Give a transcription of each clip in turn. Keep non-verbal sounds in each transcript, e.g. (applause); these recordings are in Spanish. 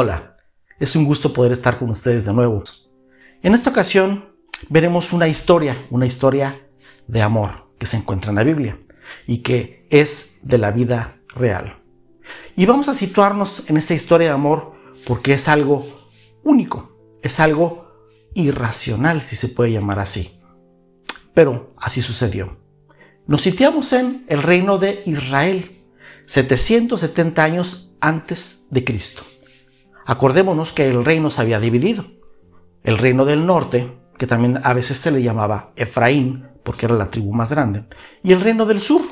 Hola, es un gusto poder estar con ustedes de nuevo. En esta ocasión veremos una historia, una historia de amor que se encuentra en la Biblia y que es de la vida real. Y vamos a situarnos en esta historia de amor porque es algo único, es algo irracional, si se puede llamar así. Pero así sucedió. Nos sitiamos en el reino de Israel, 770 años antes de Cristo. Acordémonos que el reino se había dividido. El reino del norte, que también a veces se le llamaba Efraín, porque era la tribu más grande, y el reino del sur,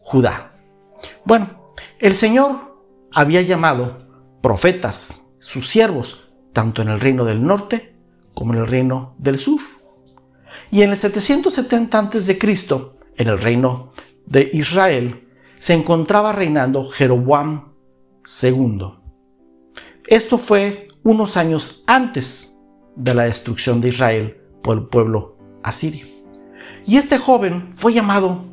Judá. Bueno, el Señor había llamado profetas, sus siervos, tanto en el reino del norte como en el reino del sur. Y en el 770 a.C., en el reino de Israel, se encontraba reinando Jeroboam II. Esto fue unos años antes de la destrucción de Israel por el pueblo asirio. Y este joven fue llamado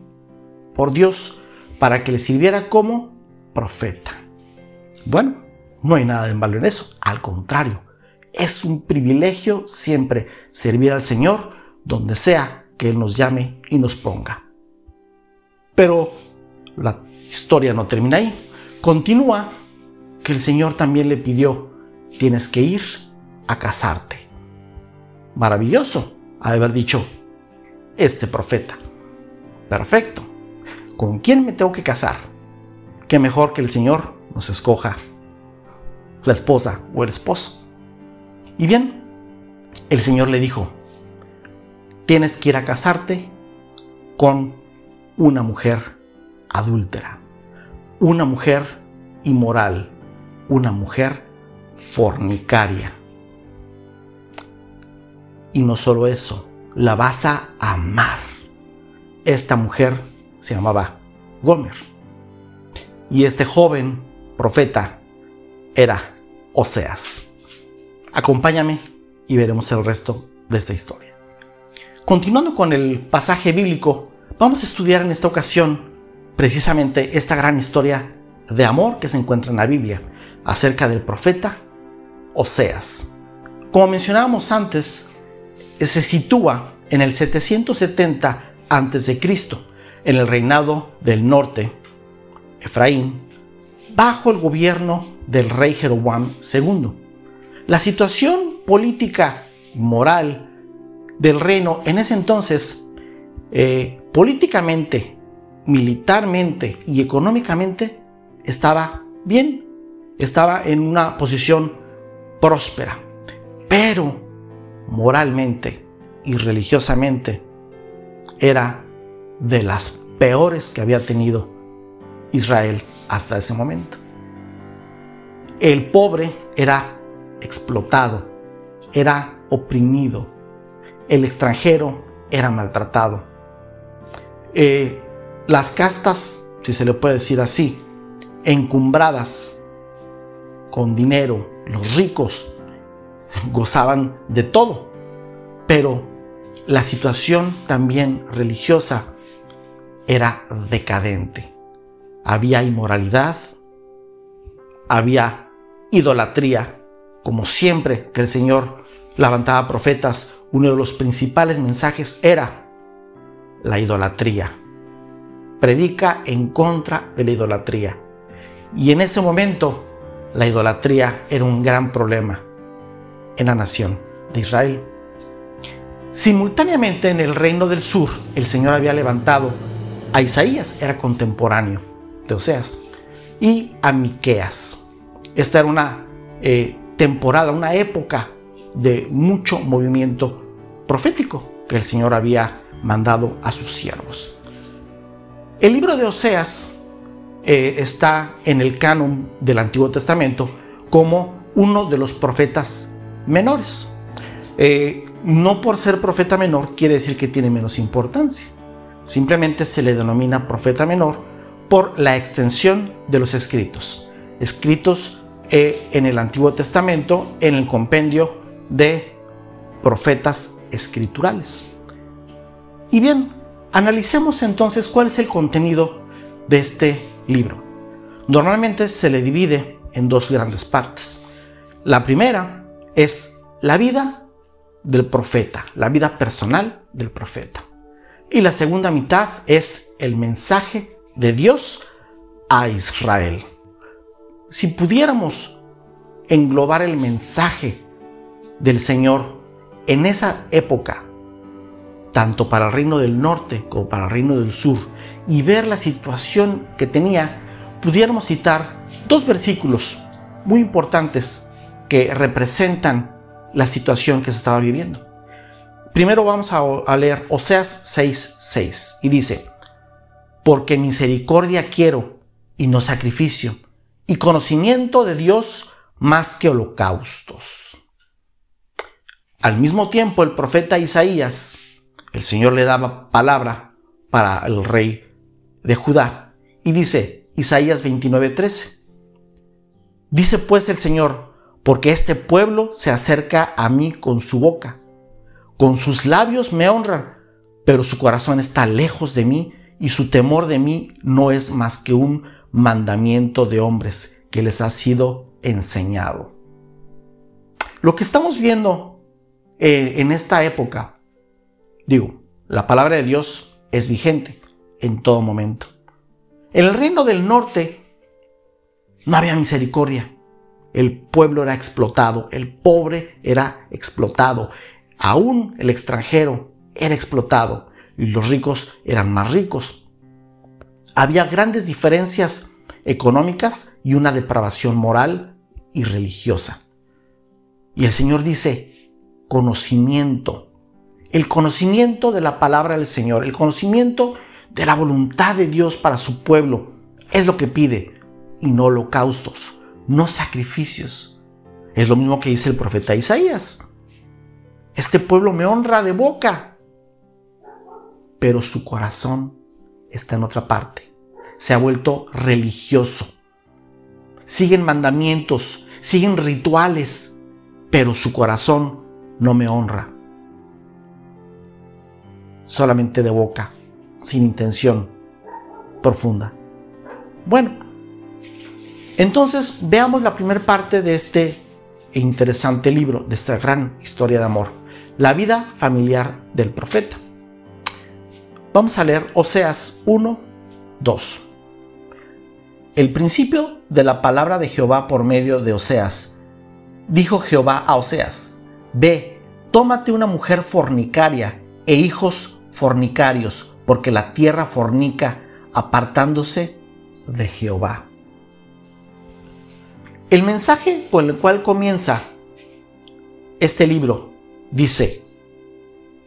por Dios para que le sirviera como profeta. Bueno, no hay nada de malo en eso, al contrario, es un privilegio siempre servir al Señor donde sea que Él nos llame y nos ponga. Pero la historia no termina ahí. Continúa que el Señor también le pidió, tienes que ir a casarte. Maravilloso, ha de haber dicho este profeta. Perfecto. ¿Con quién me tengo que casar? Qué mejor que el Señor nos escoja la esposa o el esposo. Y bien, el Señor le dijo, tienes que ir a casarte con una mujer adúltera, una mujer inmoral, una mujer fornicaria. Y no solo eso, la vas a amar. Esta mujer se llamaba Gomer. Y este joven profeta era Oseas. Acompáñame y veremos el resto de esta historia. Continuando con el pasaje bíblico, vamos a estudiar en esta ocasión precisamente esta gran historia de amor que se encuentra en la Biblia acerca del profeta Oseas. Como mencionábamos antes, se sitúa en el 770 a.C., en el reinado del norte, Efraín, bajo el gobierno del rey Jeroboam II. La situación política, moral del reino en ese entonces, eh, políticamente, militarmente y económicamente, estaba bien estaba en una posición próspera, pero moralmente y religiosamente era de las peores que había tenido Israel hasta ese momento. El pobre era explotado, era oprimido, el extranjero era maltratado. Eh, las castas, si se le puede decir así, encumbradas con dinero, los ricos gozaban de todo, pero la situación también religiosa era decadente. Había inmoralidad, había idolatría, como siempre que el Señor levantaba profetas, uno de los principales mensajes era la idolatría. Predica en contra de la idolatría. Y en ese momento la idolatría era un gran problema en la nación de Israel. Simultáneamente en el reino del sur, el Señor había levantado a Isaías, era contemporáneo de Oseas, y a Miqueas. Esta era una eh, temporada, una época de mucho movimiento profético que el Señor había mandado a sus siervos. El libro de Oseas eh, está en el canon del Antiguo Testamento como uno de los profetas menores. Eh, no por ser profeta menor quiere decir que tiene menos importancia. Simplemente se le denomina profeta menor por la extensión de los escritos. Escritos eh, en el Antiguo Testamento en el compendio de profetas escriturales. Y bien, analicemos entonces cuál es el contenido de este libro. Normalmente se le divide en dos grandes partes. La primera es la vida del profeta, la vida personal del profeta. Y la segunda mitad es el mensaje de Dios a Israel. Si pudiéramos englobar el mensaje del Señor en esa época, tanto para el reino del norte como para el reino del sur, y ver la situación que tenía, pudiéramos citar dos versículos muy importantes que representan la situación que se estaba viviendo. Primero vamos a, leer Oseas 6:6 y dice, porque misericordia quiero y no sacrificio, y conocimiento de Dios más que holocaustos. Al mismo tiempo el profeta Isaías, el Señor le daba palabra para el rey de Judá y dice Isaías 29:13, dice pues el Señor, porque este pueblo se acerca a mí con su boca, con sus labios me honran, pero su corazón está lejos de mí y su temor de mí no es más que un mandamiento de hombres que les ha sido enseñado. Lo que estamos viendo eh, en esta época, digo, la palabra de Dios es vigente en todo momento. En el reino del norte no había misericordia. El pueblo era explotado, el pobre era explotado, aún el extranjero era explotado y los ricos eran más ricos. Había grandes diferencias económicas y una depravación moral y religiosa. Y el Señor dice, conocimiento, el conocimiento de la palabra del Señor, el conocimiento de la voluntad de Dios para su pueblo, es lo que pide, y no holocaustos, no sacrificios. Es lo mismo que dice el profeta Isaías. Este pueblo me honra de boca, pero su corazón está en otra parte. Se ha vuelto religioso. Siguen mandamientos, siguen rituales, pero su corazón no me honra. Solamente de boca, sin intención profunda. Bueno, entonces veamos la primera parte de este interesante libro, de esta gran historia de amor, la vida familiar del profeta. Vamos a leer Oseas 1, 2. El principio de la palabra de Jehová por medio de Oseas. Dijo Jehová a Oseas, ve, tómate una mujer fornicaria e hijos fornicarios, porque la tierra fornica apartándose de Jehová. El mensaje con el cual comienza este libro dice,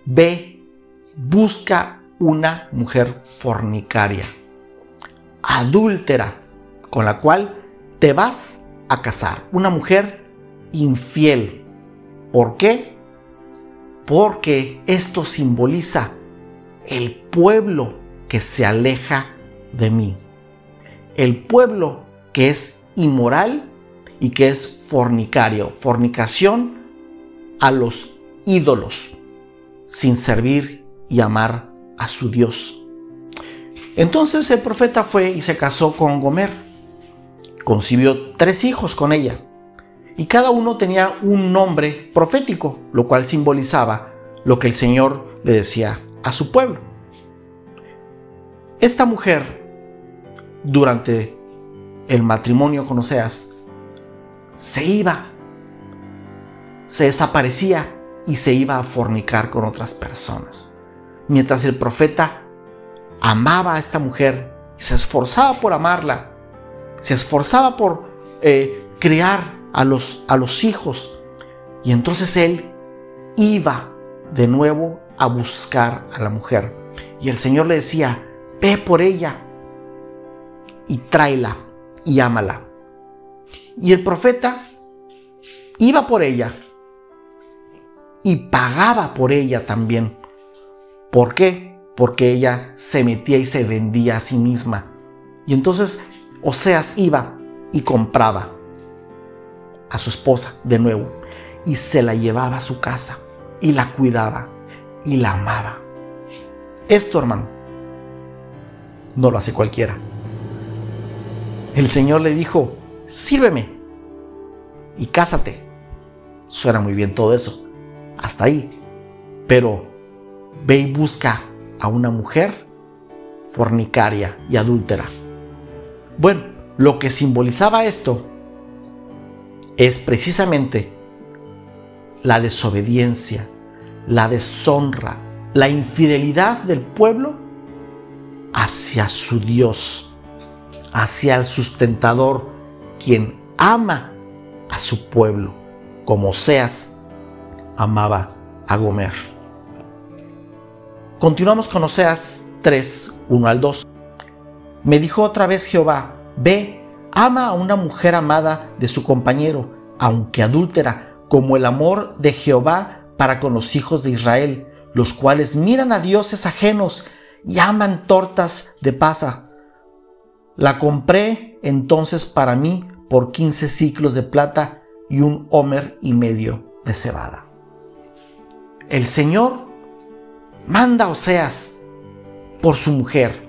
ve, busca una mujer fornicaria, adúltera, con la cual te vas a casar, una mujer infiel. ¿Por qué? Porque esto simboliza el pueblo que se aleja de mí. El pueblo que es inmoral y que es fornicario. Fornicación a los ídolos sin servir y amar a su Dios. Entonces el profeta fue y se casó con Gomer. Concibió tres hijos con ella. Y cada uno tenía un nombre profético, lo cual simbolizaba lo que el Señor le decía a su pueblo. Esta mujer, durante el matrimonio con Oseas, se iba, se desaparecía y se iba a fornicar con otras personas. Mientras el profeta amaba a esta mujer, se esforzaba por amarla, se esforzaba por eh, criar a los, a los hijos. Y entonces él iba de nuevo a buscar a la mujer. Y el Señor le decía, ve por ella y tráela y ámala. Y el profeta iba por ella y pagaba por ella también. ¿Por qué? Porque ella se metía y se vendía a sí misma. Y entonces Oseas iba y compraba a su esposa de nuevo y se la llevaba a su casa y la cuidaba y la amaba. Esto, hermano, no lo hace cualquiera. El Señor le dijo, sírveme y cásate suena muy bien todo eso. Hasta ahí. Pero ve y busca a una mujer fornicaria y adúltera. Bueno, lo que simbolizaba esto es precisamente la desobediencia, la deshonra, la infidelidad del pueblo hacia su Dios, hacia el sustentador, quien ama a su pueblo, como Seas amaba a Gomer. Continuamos con Oseas 3, 1 al 2. Me dijo otra vez Jehová, ve, ama a una mujer amada de su compañero, aunque adúltera, como el amor de Jehová para con los hijos de Israel, los cuales miran a dioses ajenos y aman tortas de pasa. La compré entonces para mí por 15 ciclos de plata y un homer y medio de cebada. El Señor manda a Oseas por su mujer,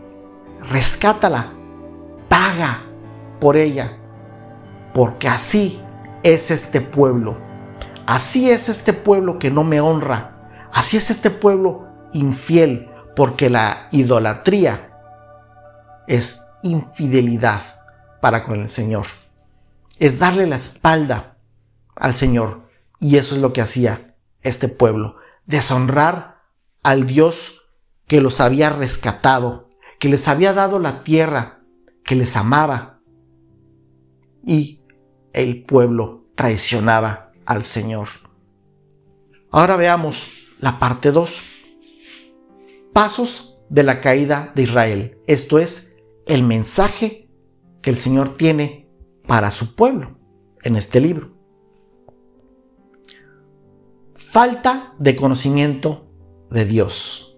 rescátala, paga por ella, porque así es este pueblo, así es este pueblo que no me honra, así es este pueblo infiel, porque la idolatría es infidelidad para con el Señor, es darle la espalda al Señor, y eso es lo que hacía este pueblo, deshonrar al Dios que los había rescatado, que les había dado la tierra, que les amaba. Y el pueblo traicionaba al Señor. Ahora veamos la parte 2. Pasos de la caída de Israel. Esto es el mensaje que el Señor tiene para su pueblo en este libro. Falta de conocimiento de Dios.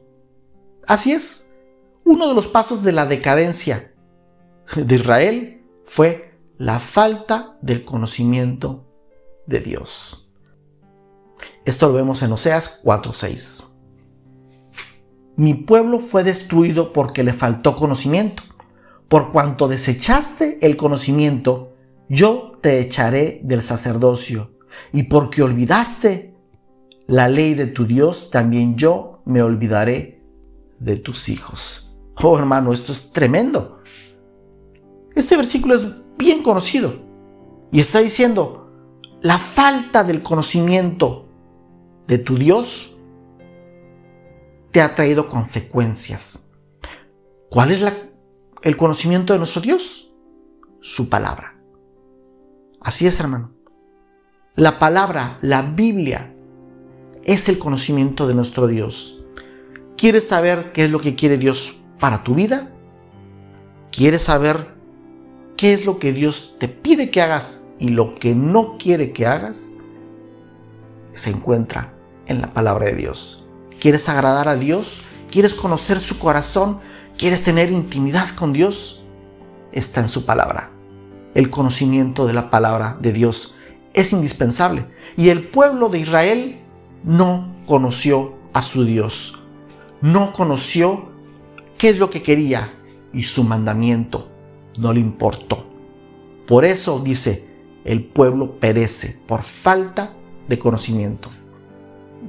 Así es, uno de los pasos de la decadencia de Israel fue la falta del conocimiento de Dios. Esto lo vemos en Oseas 4:6. Mi pueblo fue destruido porque le faltó conocimiento. Por cuanto desechaste el conocimiento, yo te echaré del sacerdocio. Y porque olvidaste la ley de tu Dios, también yo me olvidaré de tus hijos. Oh hermano, esto es tremendo. Este versículo es bien conocido y está diciendo, la falta del conocimiento de tu Dios te ha traído consecuencias. ¿Cuál es el conocimiento de nuestro Dios? Su palabra. Así es, hermano. La palabra, la Biblia, es el conocimiento de nuestro Dios. ¿Quieres saber qué es lo que quiere Dios para tu vida? ¿Quieres saber qué es lo que Dios te pide que hagas y lo que no quiere que hagas? Se encuentra en la palabra de Dios. ¿Quieres agradar a Dios? ¿Quieres conocer su corazón? ¿Quieres tener intimidad con Dios? Está en su palabra. El conocimiento de la palabra de Dios es indispensable. Y el pueblo de Israel no conoció a su Dios no conoció qué es lo que quería y su mandamiento no le importó. Por eso dice, el pueblo perece por falta de conocimiento.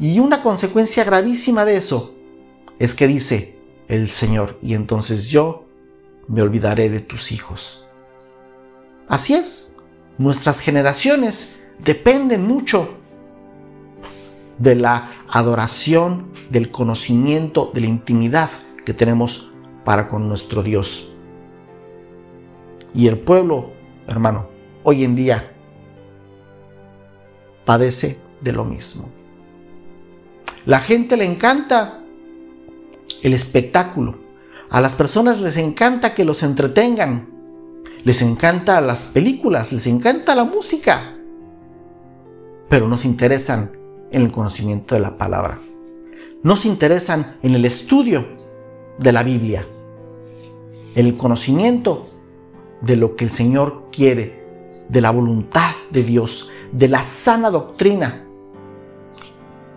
Y una consecuencia gravísima de eso es que dice el Señor, y entonces yo me olvidaré de tus hijos. Así es, nuestras generaciones dependen mucho de la adoración, del conocimiento, de la intimidad que tenemos para con nuestro Dios. Y el pueblo, hermano, hoy en día padece de lo mismo. La gente le encanta el espectáculo. A las personas les encanta que los entretengan. Les encanta las películas, les encanta la música. Pero nos interesan en el conocimiento de la palabra. No se interesan en el estudio de la Biblia, en el conocimiento de lo que el Señor quiere, de la voluntad de Dios, de la sana doctrina.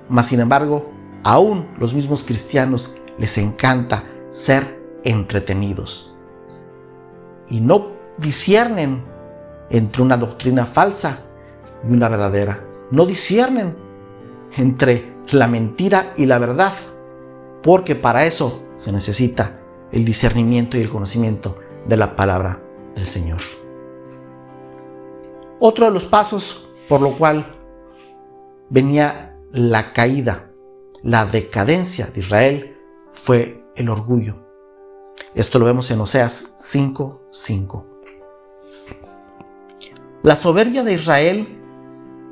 Mas, sin embargo, aún los mismos cristianos les encanta ser entretenidos y no disciernen entre una doctrina falsa y una verdadera no disciernen entre la mentira y la verdad, porque para eso se necesita el discernimiento y el conocimiento de la palabra del Señor. Otro de los pasos por lo cual venía la caída, la decadencia de Israel fue el orgullo. Esto lo vemos en Oseas 5:5. La soberbia de Israel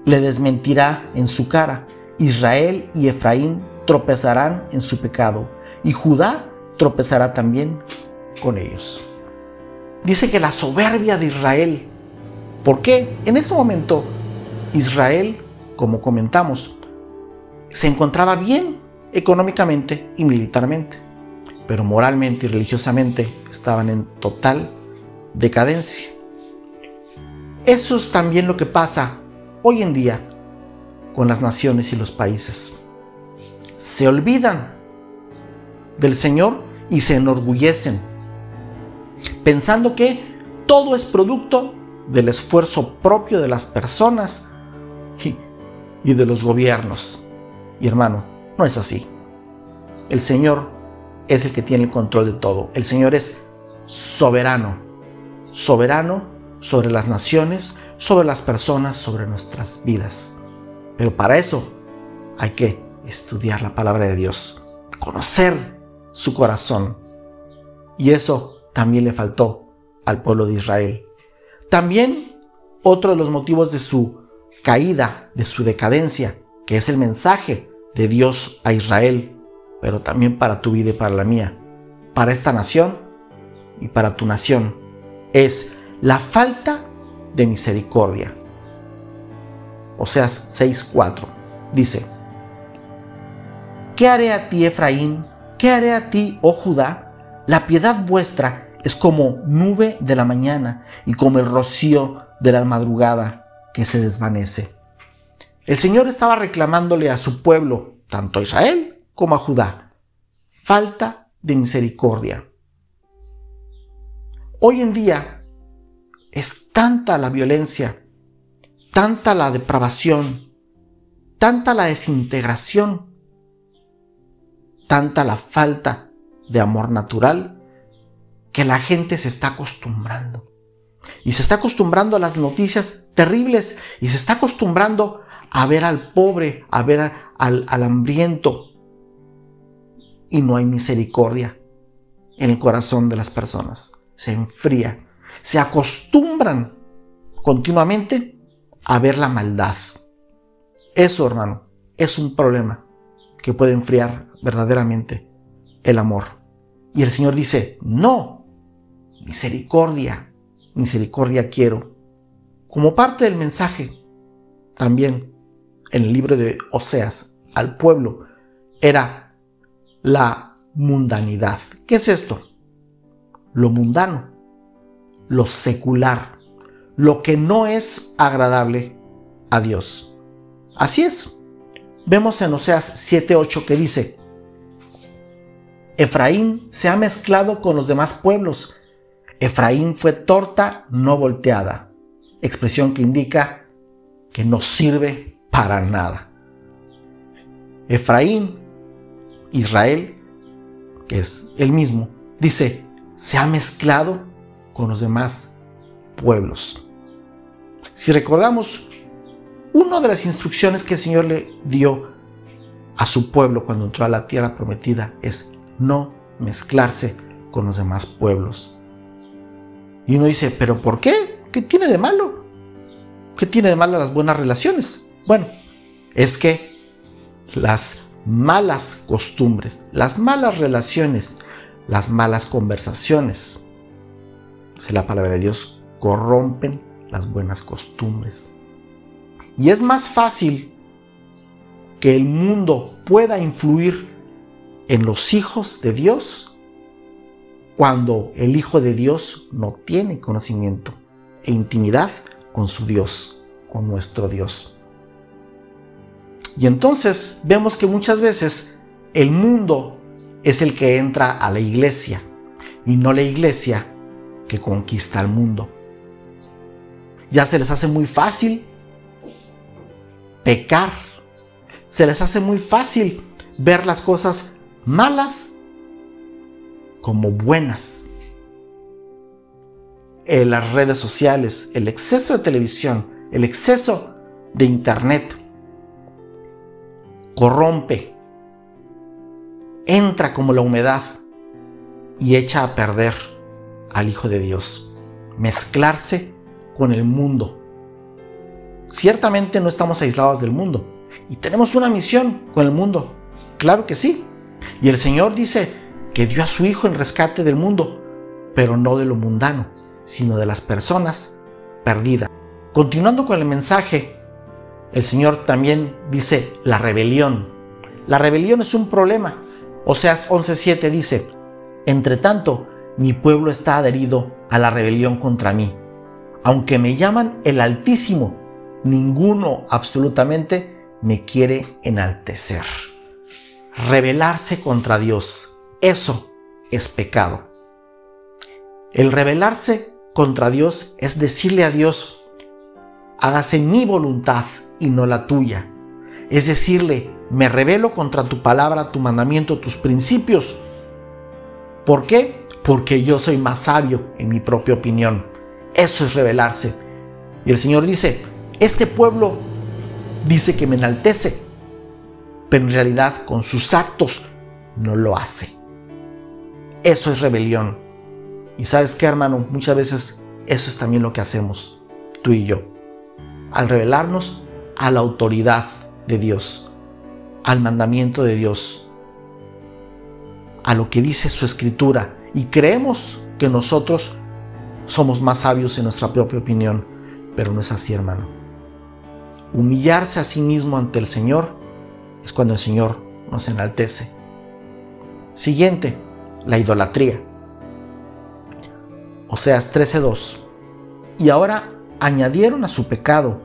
le desmentirá en su cara. Israel y Efraín tropezarán en su pecado y Judá tropezará también con ellos. Dice que la soberbia de Israel, ¿por qué? En ese momento Israel, como comentamos, se encontraba bien económicamente y militarmente, pero moralmente y religiosamente estaban en total decadencia. Eso es también lo que pasa hoy en día con las naciones y los países. Se olvidan del Señor y se enorgullecen, pensando que todo es producto del esfuerzo propio de las personas y, de los gobiernos. Y hermano, no es así. El Señor es el que tiene el control de todo. El Señor es soberano, soberano sobre las naciones, sobre las personas, sobre nuestras vidas. Pero para eso hay que estudiar la palabra de Dios, conocer su corazón. Y eso también le faltó al pueblo de Israel. También otro de los motivos de su caída, de su decadencia, que es el mensaje de Dios a Israel, pero también para tu vida y para la mía, para esta nación y para tu nación, es la falta de misericordia. Oseas 6:4 dice, ¿qué haré a ti, Efraín? ¿Qué haré a ti, oh Judá? La piedad vuestra es como nube de la mañana y como el rocío de la madrugada que se desvanece. El Señor estaba reclamándole a su pueblo, tanto a Israel como a Judá, falta de misericordia. Hoy en día es tanta la violencia, tanta la depravación, tanta la desintegración, tanta la falta de amor natural, que la gente se está acostumbrando. Y se está acostumbrando a las noticias terribles y se está acostumbrando a ver al pobre, a ver al, al hambriento. Y no hay misericordia en el corazón de las personas. Se enfría se acostumbran continuamente a ver la maldad. Eso, hermano, es un problema que puede enfriar verdaderamente el amor. Y el Señor dice, no, misericordia, misericordia quiero. Como parte del mensaje, también en el libro de Oseas al pueblo, era la mundanidad. ¿Qué es esto? Lo mundano lo secular, lo que no es agradable a Dios. Así es. Vemos en Oseas 7:8 que dice, Efraín se ha mezclado con los demás pueblos. Efraín fue torta no volteada, expresión que indica que no sirve para nada. Efraín, Israel, que es el mismo, dice, se ha mezclado con los demás pueblos. Si recordamos, una de las instrucciones que el Señor le dio a su pueblo cuando entró a la tierra prometida es no mezclarse con los demás pueblos. Y uno dice, ¿pero por qué? ¿Qué tiene de malo? ¿Qué tiene de malo las buenas relaciones? Bueno, es que las malas costumbres, las malas relaciones, las malas conversaciones, la palabra de Dios, corrompen las buenas costumbres. Y es más fácil que el mundo pueda influir en los hijos de Dios cuando el Hijo de Dios no tiene conocimiento e intimidad con su Dios, con nuestro Dios. Y entonces vemos que muchas veces el mundo es el que entra a la iglesia y no la iglesia que conquista al mundo. Ya se les hace muy fácil pecar. Se les hace muy fácil ver las cosas malas como buenas. En las redes sociales, el exceso de televisión, el exceso de internet corrompe, entra como la humedad y echa a perder al Hijo de Dios. Mezclarse con el mundo. Ciertamente no estamos aislados del mundo y tenemos una misión con el mundo. Claro que sí. Y el Señor dice que dio a su Hijo en rescate del mundo, pero no de lo mundano, sino de las personas perdidas. Continuando con el mensaje, el Señor también dice la rebelión. La rebelión es un problema. Oseas 11:7 dice, entre tanto, mi pueblo está adherido a la rebelión contra mí. Aunque me llaman el Altísimo, ninguno absolutamente me quiere enaltecer. Rebelarse contra Dios, eso es pecado. El rebelarse contra Dios es decirle a Dios, hágase mi voluntad y no la tuya. Es decirle, me rebelo contra tu palabra, tu mandamiento, tus principios. ¿Por qué? Porque yo soy más sabio en mi propia opinión. Eso es rebelarse. Y el Señor dice, este pueblo dice que me enaltece, pero en realidad con sus actos no lo hace. Eso es rebelión. Y sabes qué, hermano, muchas veces eso es también lo que hacemos, tú y yo. Al rebelarnos a la autoridad de Dios, al mandamiento de Dios, a lo que dice su escritura, y creemos que nosotros somos más sabios en nuestra propia opinión, pero no es así, hermano. Humillarse a sí mismo ante el Señor es cuando el Señor nos enaltece. Siguiente, la idolatría. Oseas 13:2. Y ahora añadieron a su pecado,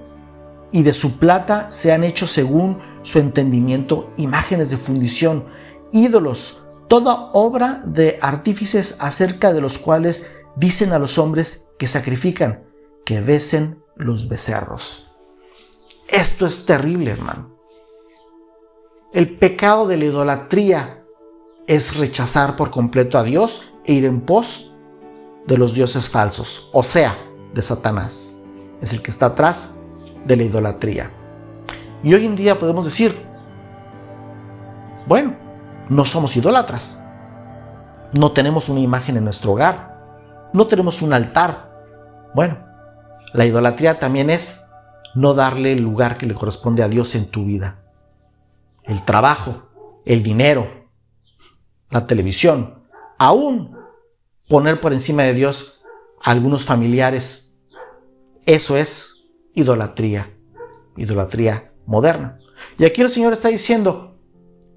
y de su plata se han hecho según su entendimiento imágenes de fundición, ídolos, toda obra de artífices acerca de los cuales dicen a los hombres que sacrifican, que besen los becerros. Esto es terrible, hermano. El pecado de la idolatría es rechazar por completo a Dios e ir en pos de los dioses falsos, o sea, de Satanás. Es el que está atrás de la idolatría. Y hoy en día podemos decir, bueno, no somos idólatras. No tenemos una imagen en nuestro hogar. No tenemos un altar. Bueno, la idolatría también es no darle el lugar que le corresponde a Dios en tu vida. El trabajo, el dinero, la televisión, aún poner por encima de Dios a algunos familiares. Eso es idolatría, idolatría moderna. Y aquí el Señor está diciendo,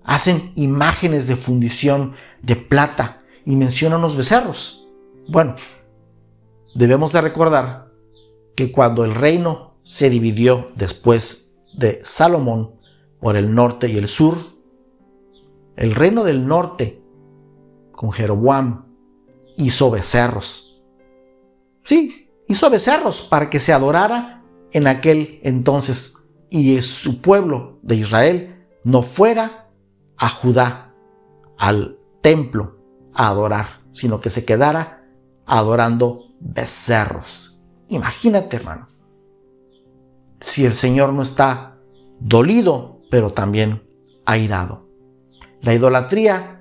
hacen imágenes de fundición de plata y mencionan los becerros. Bueno, debemos de recordar que cuando el reino se dividió después de Salomón por el norte y el sur, el reino del norte con Jeroboam hizo becerros. Sí, hizo becerros para que se adorara en aquel entonces y su pueblo de Israel no fuera a Judá, al templo, a adorar, sino que se quedara adorando becerros. Imagínate, hermano. Si el Señor no está dolido, pero también airado. La idolatría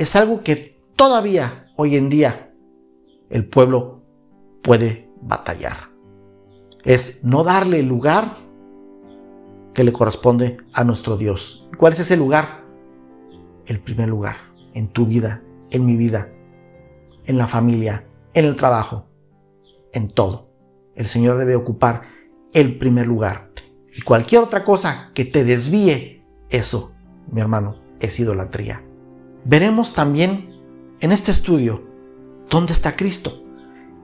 es algo que todavía hoy en día el pueblo puede batallar. Es no darle el lugar que le corresponde a nuestro Dios. ¿Cuál es ese lugar? El primer lugar en tu vida, en mi vida, en la familia, en el trabajo, en todo. El Señor debe ocupar el primer lugar. Y cualquier otra cosa que te desvíe, eso, mi hermano, es idolatría. Veremos también en este estudio, ¿dónde está Cristo?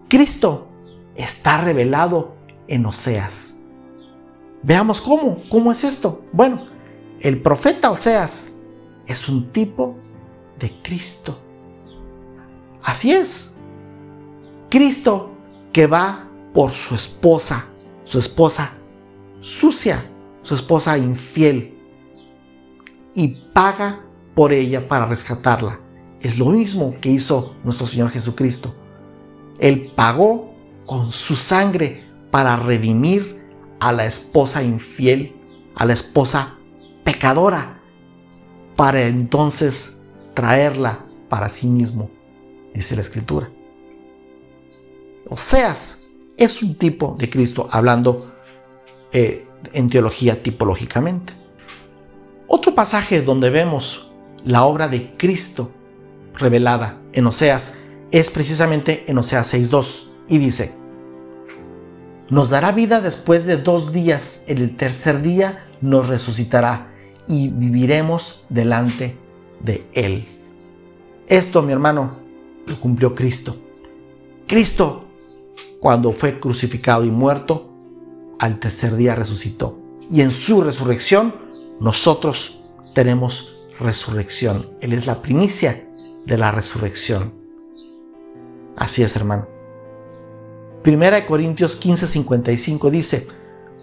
Cristo está revelado en Oseas. Veamos cómo, cómo es esto. Bueno, el profeta Oseas es un tipo de Cristo. Así es. Cristo que va por su esposa, su esposa sucia, su esposa infiel y paga por ella para rescatarla. Es lo mismo que hizo nuestro Señor Jesucristo. Él pagó con su sangre para redimir a la esposa infiel, a la esposa pecadora, para entonces traerla para sí mismo, dice la Escritura. Oseas es un tipo de Cristo hablando eh, en teología tipológicamente. Otro pasaje donde vemos la obra de Cristo revelada en Oseas es precisamente en Oseas 6.2 y dice, nos dará vida después de dos días, en el tercer día nos resucitará y viviremos delante de Él. Esto, mi hermano, lo cumplió Cristo. Cristo, cuando fue crucificado y muerto, al tercer día resucitó. Y en su resurrección, nosotros tenemos resurrección. Él es la primicia de la resurrección. Así es, hermano. Primera de Corintios 15:55 dice,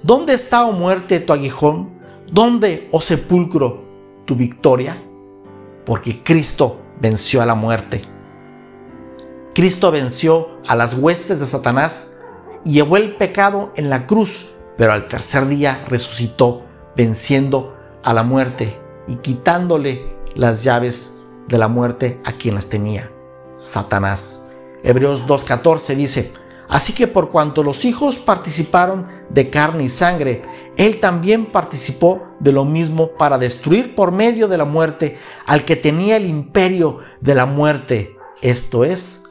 ¿Dónde está, oh muerte, tu aguijón? ¿Dónde, oh sepulcro, tu victoria? Porque Cristo venció a la muerte. Cristo venció a las huestes de Satanás y llevó el pecado en la cruz, pero al tercer día resucitó, venciendo a la muerte y quitándole las llaves de la muerte a quien las tenía, Satanás. Hebreos 2.14 dice, Así que por cuanto los hijos participaron de carne y sangre, él también participó de lo mismo para destruir por medio de la muerte al que tenía el imperio de la muerte, esto es,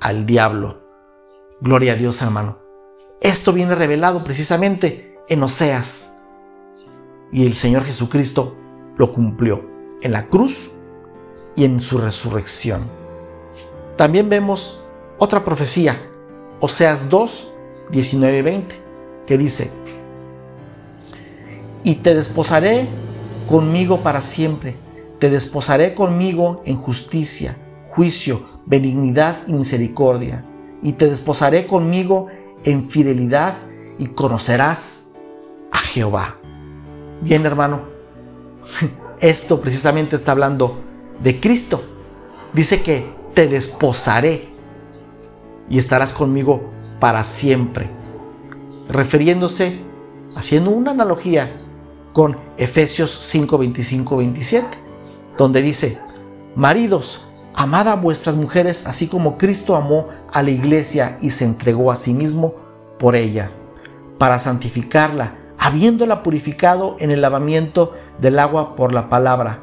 al diablo. Gloria a Dios, hermano. Esto viene revelado precisamente en Oseas. Y el Señor Jesucristo lo cumplió en la cruz y en su resurrección. También vemos otra profecía, Oseas 2, 19 y 20, que dice, y te desposaré conmigo para siempre, te desposaré conmigo en justicia, juicio, benignidad y misericordia, y te desposaré conmigo en fidelidad y conocerás a Jehová. Bien, hermano, esto precisamente está hablando de Cristo. Dice que te desposaré y estarás conmigo para siempre. Refiriéndose, haciendo una analogía con Efesios 5, 25, 27, donde dice, maridos, amad a vuestras mujeres así como Cristo amó a la iglesia y se entregó a sí mismo por ella, para santificarla, habiéndola purificado en el lavamiento del agua por la palabra,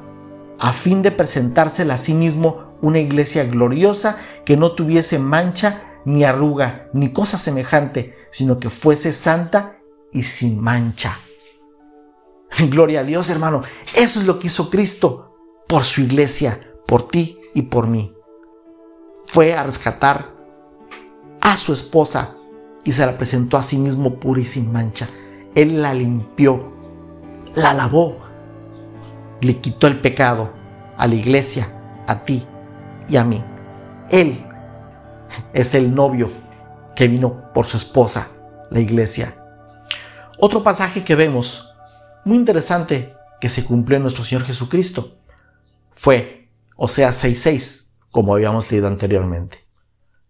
a fin de presentársela a sí mismo una iglesia gloriosa que no tuviese mancha ni arruga, ni cosa semejante, sino que fuese santa y sin mancha. (laughs) Gloria a Dios, hermano. Eso es lo que hizo Cristo por su iglesia, por ti y por mí. Fue a rescatar a su esposa y se la presentó a sí mismo pura y sin mancha. Él la limpió, la lavó, le quitó el pecado a la iglesia, a ti y a mí. Él es el novio que vino por su esposa, la iglesia. Otro pasaje que vemos muy interesante que se cumplió en nuestro Señor Jesucristo fue sea 6.6, como habíamos leído anteriormente.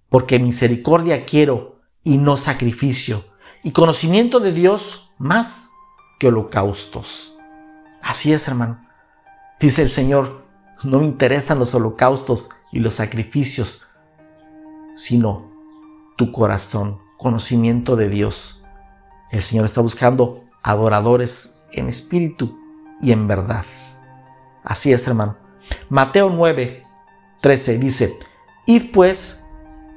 Porque misericordia quiero y no sacrificio, y conocimiento de Dios más que holocaustos. Así es, hermano. Dice el Señor, no me interesan los holocaustos y los sacrificios, sino tu corazón, conocimiento de Dios. El Señor está buscando adoradores en espíritu y en verdad. Así es, hermano. Mateo 9, 13 dice, Id pues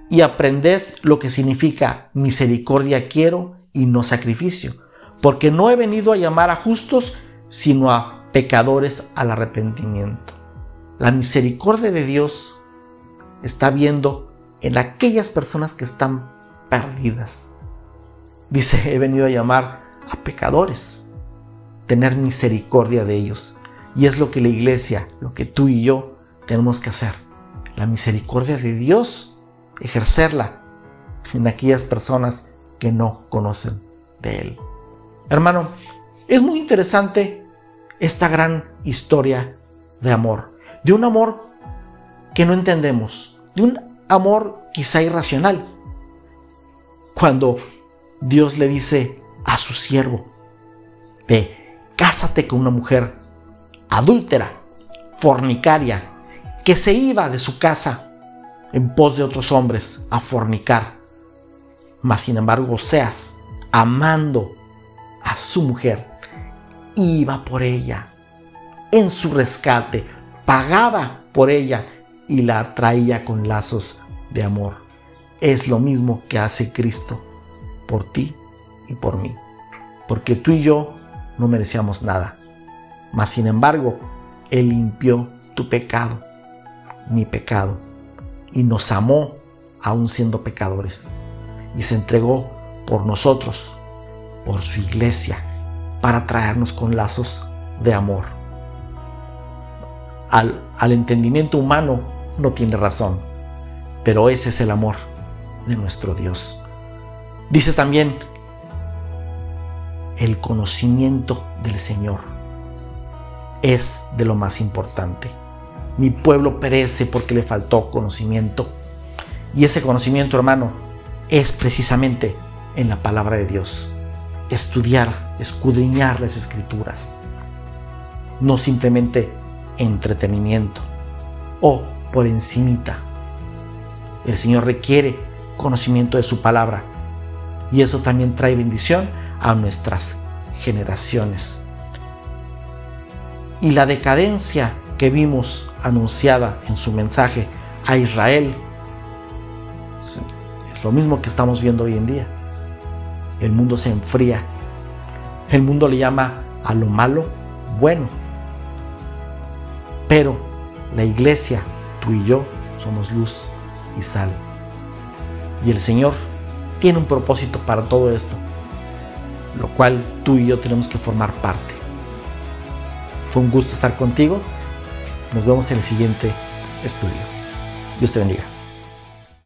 y aprended lo que significa misericordia quiero y no sacrificio, porque no he venido a llamar a justos, sino a pecadores al arrepentimiento. La misericordia de Dios está viendo en aquellas personas que están perdidas. Dice, he venido a llamar a pecadores tener misericordia de ellos. Y es lo que la iglesia, lo que tú y yo tenemos que hacer. La misericordia de Dios, ejercerla en aquellas personas que no conocen de Él. Hermano, Es muy interesante esta gran historia de amor, de un amor que no entendemos, de un amor quizá irracional. Cuando Dios le dice a su siervo, ve, cásate con una mujer adúltera, fornicaria, que se iba de su casa en pos de otros hombres a fornicar. Mas sin embargo, Oseas, amando a su mujer, iba por ella en su rescate, pagaba por ella y la traía con lazos de amor. Es lo mismo que hace Cristo por ti y por mí. Porque tú y yo no merecíamos nada. Mas sin embargo, Él limpió tu pecado, mi pecado, y nos amó aún siendo pecadores. Y se entregó por nosotros, por su iglesia, para traernos con lazos de amor. Al, entendimiento humano no tiene razón, pero ese es el amor de nuestro Dios. Dice también el conocimiento del Señor es de lo más importante. Mi pueblo perece porque le faltó conocimiento. Y ese conocimiento, hermano, es precisamente en la palabra de Dios. Estudiar, escudriñar las escrituras. No simplemente entretenimiento o por encimita. El Señor requiere conocimiento de su palabra y eso también trae bendición a nuestras generaciones. Y la decadencia que vimos anunciada en su mensaje a Israel es lo mismo que estamos viendo hoy en día. El mundo se enfría. El mundo le llama a lo malo bueno. Pero la iglesia, tú y yo, somos luz y sal. Y el Señor tiene un propósito para todo esto, lo cual tú y yo tenemos que formar parte. Fue un gusto estar contigo. Nos vemos en el siguiente estudio. Dios te bendiga.